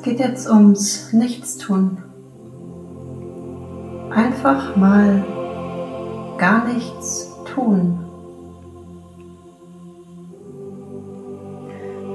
Es geht jetzt ums Nichtstun. Einfach mal gar nichts tun.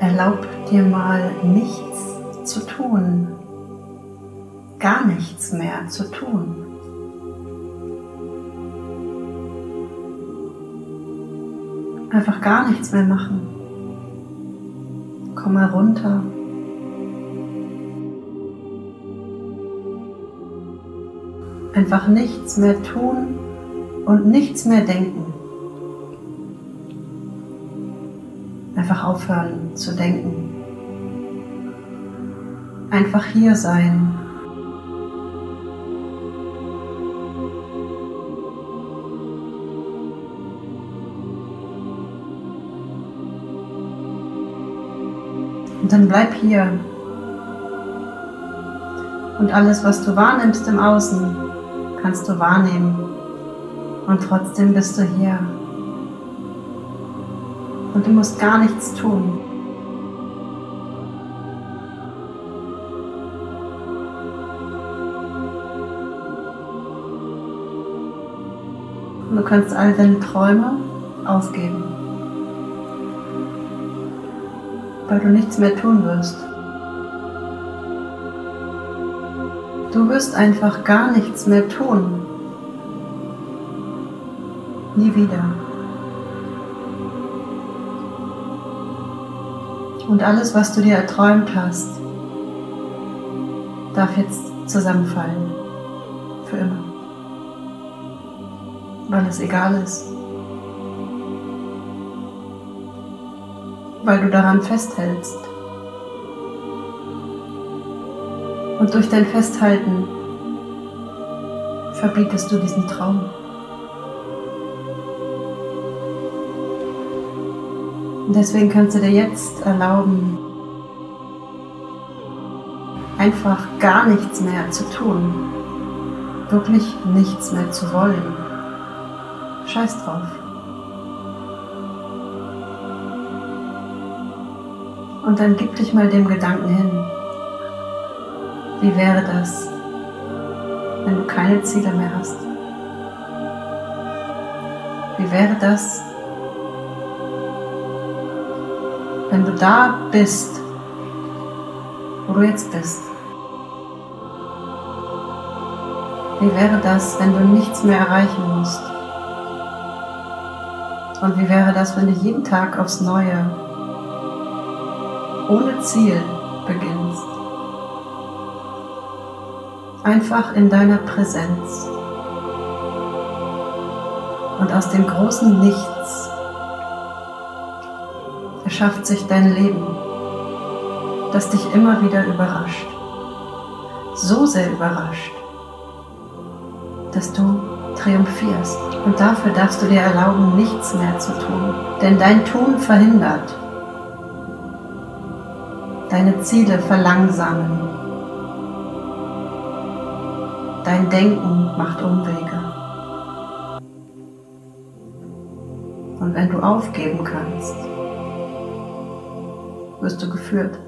Erlaub dir mal nichts zu tun, gar nichts mehr zu tun. Einfach gar nichts mehr machen. Komm mal runter. Einfach nichts mehr tun und nichts mehr denken. Einfach aufhören zu denken. Einfach hier sein. Und dann bleib hier. Und alles, was du wahrnimmst im Außen, kannst du wahrnehmen. Und trotzdem bist du hier. Und du musst gar nichts tun. Und du kannst all deine Träume aufgeben, weil du nichts mehr tun wirst. Du wirst einfach gar nichts mehr tun. Nie wieder. Und alles, was du dir erträumt hast, darf jetzt zusammenfallen. Für immer. Weil es egal ist. Weil du daran festhältst. Und durch dein Festhalten verbietest du diesen Traum. Und deswegen kannst du dir jetzt erlauben, einfach gar nichts mehr zu tun. Wirklich nichts mehr zu wollen. Scheiß drauf. Und dann gib dich mal dem Gedanken hin. Wie wäre das, wenn du keine Ziele mehr hast? Wie wäre das, wenn du da bist, wo du jetzt bist? Wie wäre das, wenn du nichts mehr erreichen musst? Und wie wäre das, wenn du jeden Tag aufs Neue ohne Ziel beginnst? Einfach in deiner Präsenz. Und aus dem großen Nichts erschafft sich dein Leben, das dich immer wieder überrascht. So sehr überrascht, dass du triumphierst. Und dafür darfst du dir erlauben, nichts mehr zu tun. Denn dein Tun verhindert. Deine Ziele verlangsamen Dein Denken macht Umwege. Und wenn du aufgeben kannst, wirst du geführt.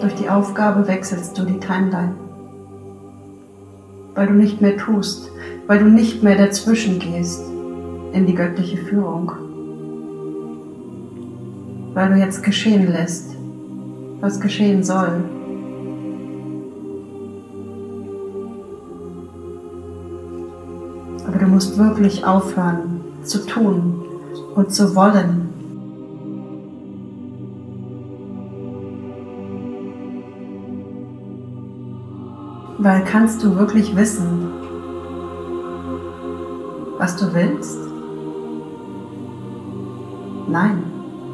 Durch die Aufgabe wechselst du die Timeline, weil du nicht mehr tust, weil du nicht mehr dazwischen gehst in die göttliche Führung, weil du jetzt geschehen lässt, was geschehen soll. Aber du musst wirklich aufhören zu tun und zu wollen. Weil kannst du wirklich wissen, was du willst? Nein,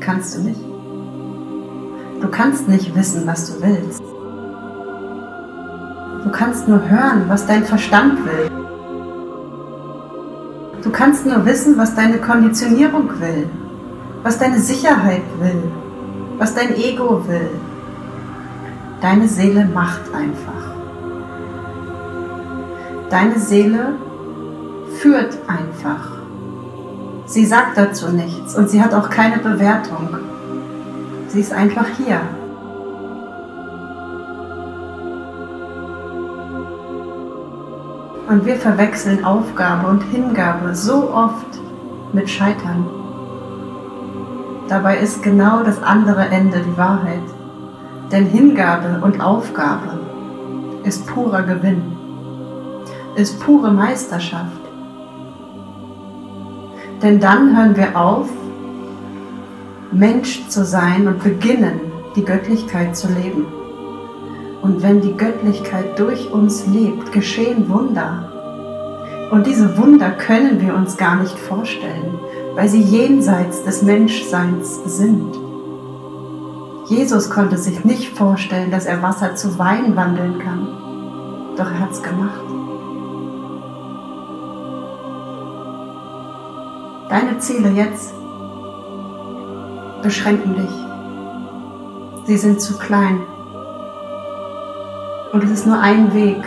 kannst du nicht. Du kannst nicht wissen, was du willst. Du kannst nur hören, was dein Verstand will. Du kannst nur wissen, was deine Konditionierung will, was deine Sicherheit will, was dein Ego will. Deine Seele macht einfach. Deine Seele führt einfach. Sie sagt dazu nichts und sie hat auch keine Bewertung. Sie ist einfach hier. Und wir verwechseln Aufgabe und Hingabe so oft mit Scheitern. Dabei ist genau das andere Ende die Wahrheit. Denn Hingabe und Aufgabe ist purer Gewinn, ist pure Meisterschaft. Denn dann hören wir auf, Mensch zu sein und beginnen, die Göttlichkeit zu leben. Und wenn die Göttlichkeit durch uns lebt, geschehen Wunder. Und diese Wunder können wir uns gar nicht vorstellen, weil sie jenseits des Menschseins sind. Jesus konnte sich nicht vorstellen, dass er Wasser zu Wein wandeln kann. Doch er hat es gemacht. Deine Ziele jetzt beschränken dich. Sie sind zu klein. Und es ist nur ein Weg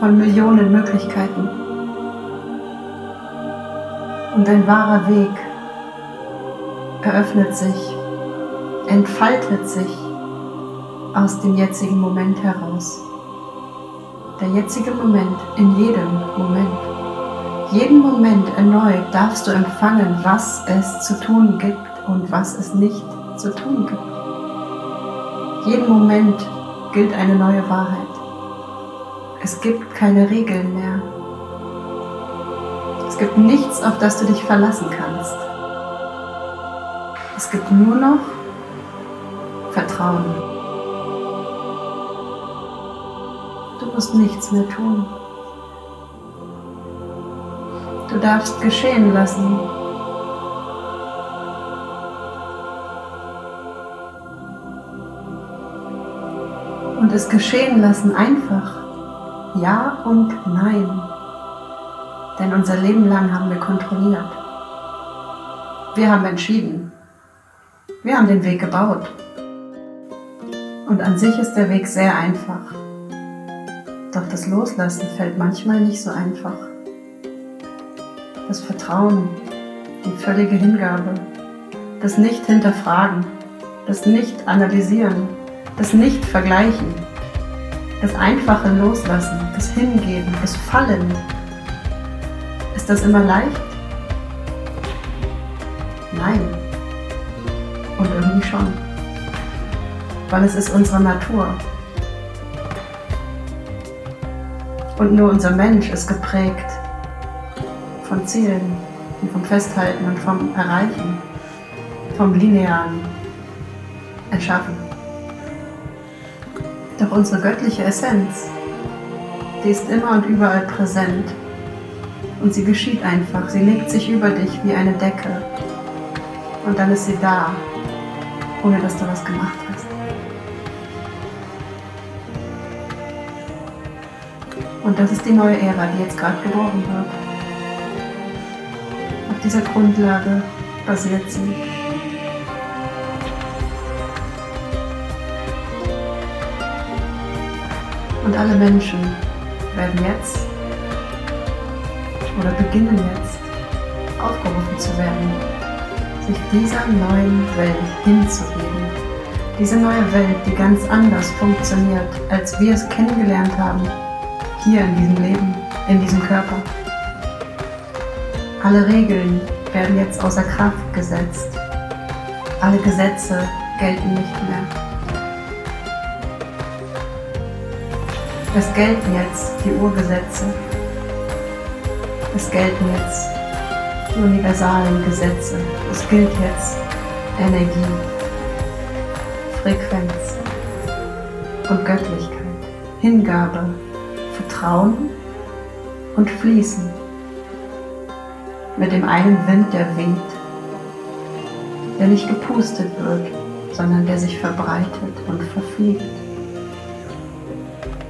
von Millionen Möglichkeiten. Und ein wahrer Weg eröffnet sich, entfaltet sich aus dem jetzigen Moment heraus. Der jetzige Moment in jedem Moment. Jeden Moment erneut darfst du empfangen, was es zu tun gibt und was es nicht zu tun gibt. Jeden Moment gilt eine neue Wahrheit. Es gibt keine Regeln mehr. Es gibt nichts, auf das du dich verlassen kannst. Es gibt nur noch Vertrauen. Du musst nichts mehr tun. Du darfst geschehen lassen. Und es geschehen lassen einfach. Ja und Nein. Denn unser Leben lang haben wir kontrolliert. Wir haben entschieden. Wir haben den Weg gebaut. Und an sich ist der Weg sehr einfach. Doch das Loslassen fällt manchmal nicht so einfach. Das Vertrauen, die völlige Hingabe, das Nicht-Hinterfragen, das Nicht-Analysieren, das Nicht-Vergleichen, das einfache Loslassen, das Hingeben, das Fallen. Ist das immer leicht? Nein. Und irgendwie schon. Weil es ist unsere Natur. Und nur unser Mensch ist geprägt von Zielen und vom Festhalten und vom Erreichen, vom linearen Erschaffen. Doch unsere göttliche Essenz, die ist immer und überall präsent. Und sie geschieht einfach. Sie legt sich über dich wie eine Decke. Und dann ist sie da, ohne dass du was gemacht hast. Und das ist die neue Ära, die jetzt gerade geboren wird. Auf dieser Grundlage basiert sie. Und alle Menschen werden jetzt oder beginnen jetzt aufgerufen zu werden, sich dieser neuen Welt hinzugeben. Diese neue Welt, die ganz anders funktioniert, als wir es kennengelernt haben, hier in diesem Leben, in diesem Körper. Alle Regeln werden jetzt außer Kraft gesetzt. Alle Gesetze gelten nicht mehr. Es gelten jetzt die Urgesetze. Es gelten jetzt die universalen Gesetze. Es gilt jetzt Energie, Frequenz und Göttlichkeit, Hingabe, Vertrauen und Fließen. Mit dem einen Wind, der weht, der nicht gepustet wird, sondern der sich verbreitet und verfliegt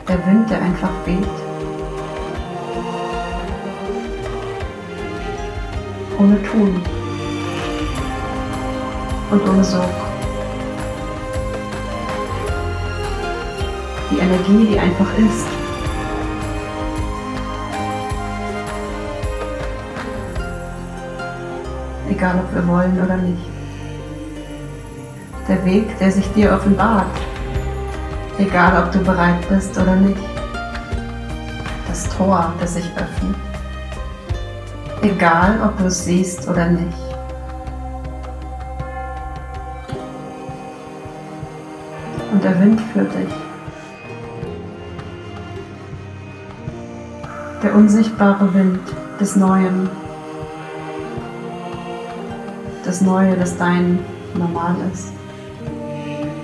der Wind, der einfach weht. Ohne Tun und ohne Sog. Die Energie, die einfach ist. egal ob wir wollen oder nicht. Der Weg, der sich dir offenbart, egal ob du bereit bist oder nicht. Das Tor, das sich öffnet, egal ob du es siehst oder nicht. Und der Wind führt dich. Der unsichtbare Wind des Neuen. Das Neue, das dein Normal ist.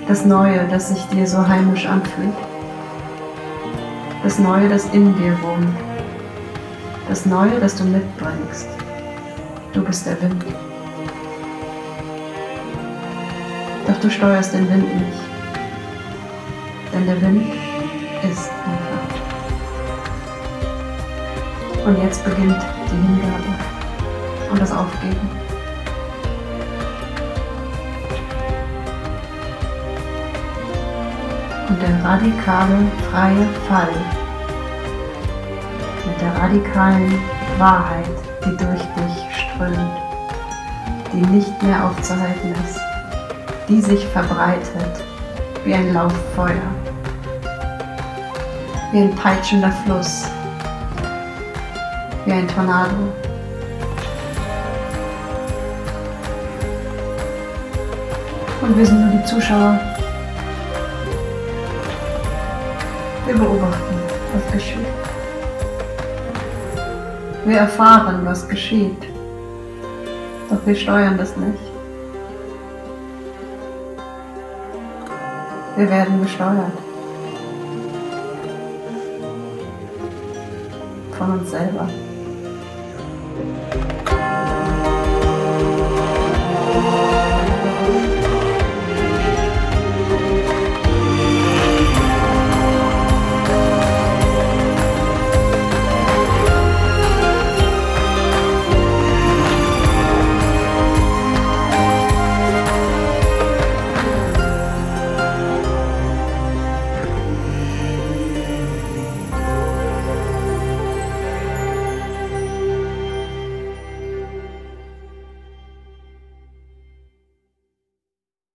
Das Neue, das sich dir so heimisch anfühlt. Das Neue, das in dir wohnt. Das Neue, das du mitbringst. Du bist der Wind. Doch du steuerst den Wind nicht. Denn der Wind ist einfach. Und jetzt beginnt die Hingabe und das Aufgeben. Der radikale, freie Fall mit der radikalen Wahrheit, die durch dich strömt, die nicht mehr aufzuhalten ist, die sich verbreitet wie ein Lauffeuer, wie ein peitschender Fluss, wie ein Tornado. Und wir sind nur die Zuschauer. Wir beobachten, was geschieht. Wir erfahren, was geschieht. Doch wir steuern das nicht. Wir werden gesteuert. Von uns selber.